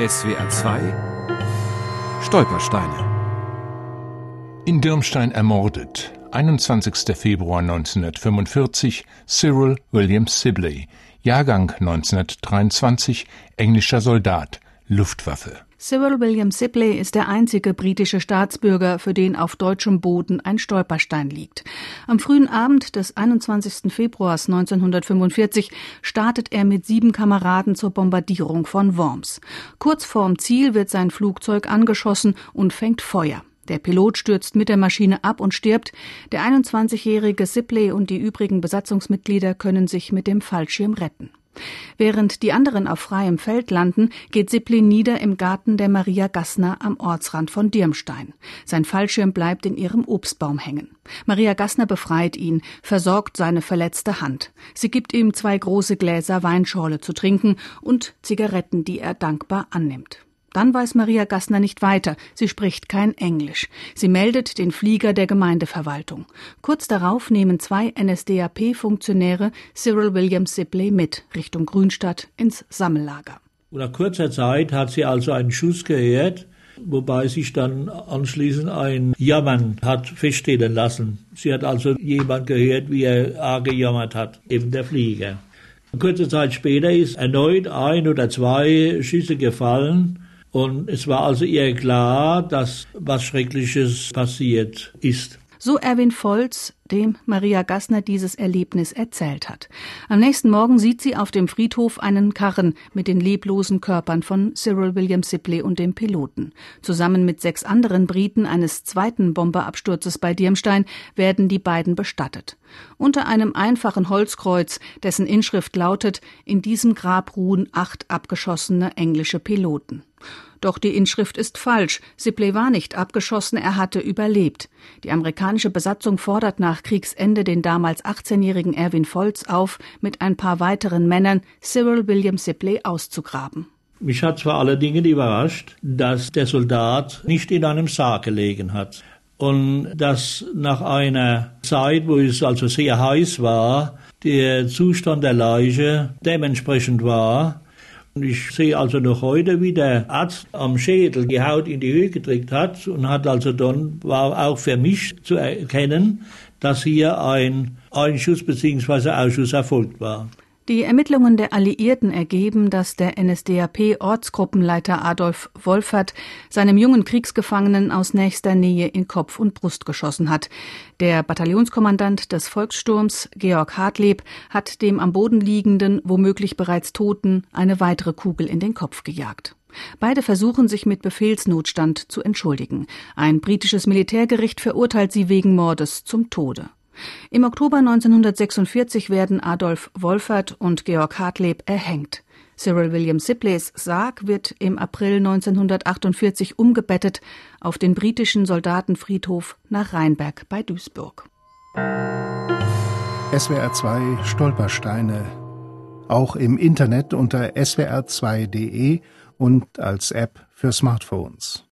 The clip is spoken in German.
SWR 2 Stolpersteine In Dirmstein ermordet, 21. Februar 1945, Cyril William Sibley, Jahrgang 1923, englischer Soldat, Luftwaffe. Cyril William Sibley ist der einzige britische Staatsbürger, für den auf deutschem Boden ein Stolperstein liegt. Am frühen Abend des 21. Februars 1945 startet er mit sieben Kameraden zur Bombardierung von Worms. Kurz vorm Ziel wird sein Flugzeug angeschossen und fängt Feuer. Der Pilot stürzt mit der Maschine ab und stirbt. Der 21-jährige Sibley und die übrigen Besatzungsmitglieder können sich mit dem Fallschirm retten. Während die anderen auf freiem Feld landen, geht Sibley nieder im Garten der Maria Gassner am Ortsrand von Dirmstein. Sein Fallschirm bleibt in ihrem Obstbaum hängen. Maria Gassner befreit ihn, versorgt seine verletzte Hand. Sie gibt ihm zwei große Gläser Weinschorle zu trinken und Zigaretten, die er dankbar annimmt. Dann weiß Maria Gassner nicht weiter. Sie spricht kein Englisch. Sie meldet den Flieger der Gemeindeverwaltung. Kurz darauf nehmen zwei NSDAP-Funktionäre Cyril William Sibley mit Richtung Grünstadt ins Sammellager. Nach kurzer Zeit hat sie also einen Schuss gehört, wobei sich dann anschließend ein Jammern hat feststellen lassen. Sie hat also jemand gehört, wie er A gejammert hat, eben der Flieger. Kurze Zeit später ist erneut ein oder zwei Schüsse gefallen und es war also ihr klar, dass was Schreckliches passiert ist. So Erwin Volz, dem Maria Gassner dieses Erlebnis erzählt hat. Am nächsten Morgen sieht sie auf dem Friedhof einen Karren mit den leblosen Körpern von Cyril William Sibley und dem Piloten. Zusammen mit sechs anderen Briten eines zweiten Bomberabsturzes bei Dirmstein werden die beiden bestattet. Unter einem einfachen Holzkreuz, dessen Inschrift lautet, in diesem Grab ruhen acht abgeschossene englische Piloten. Doch die Inschrift ist falsch. Sibley war nicht abgeschossen, er hatte überlebt. Die amerikanische Besatzung fordert nach Kriegsende den damals 18-jährigen Erwin Volz auf, mit ein paar weiteren Männern Cyril William Sibley auszugraben. Mich hat zwar allerdings überrascht, dass der Soldat nicht in einem Sarg gelegen hat und dass nach einer Zeit, wo es also sehr heiß war, der Zustand der Leiche dementsprechend war ich sehe also noch heute, wie der Arzt am Schädel die Haut in die Höhe gedrückt hat und hat also dann, war auch für mich zu erkennen, dass hier ein Einschuss bzw. Ausschuss erfolgt war. Die Ermittlungen der Alliierten ergeben, dass der NSDAP-Ortsgruppenleiter Adolf Wolfert seinem jungen Kriegsgefangenen aus nächster Nähe in Kopf und Brust geschossen hat. Der Bataillonskommandant des Volkssturms, Georg Hartleb, hat dem am Boden liegenden, womöglich bereits Toten, eine weitere Kugel in den Kopf gejagt. Beide versuchen sich mit Befehlsnotstand zu entschuldigen. Ein britisches Militärgericht verurteilt sie wegen Mordes zum Tode. Im Oktober 1946 werden Adolf Wolfert und Georg Hartleb erhängt. Cyril William Sibleys Sarg wird im April 1948 umgebettet auf den britischen Soldatenfriedhof nach Rheinberg bei Duisburg. SWR 2 Stolpersteine. Auch im Internet unter swr2.de und als App für Smartphones.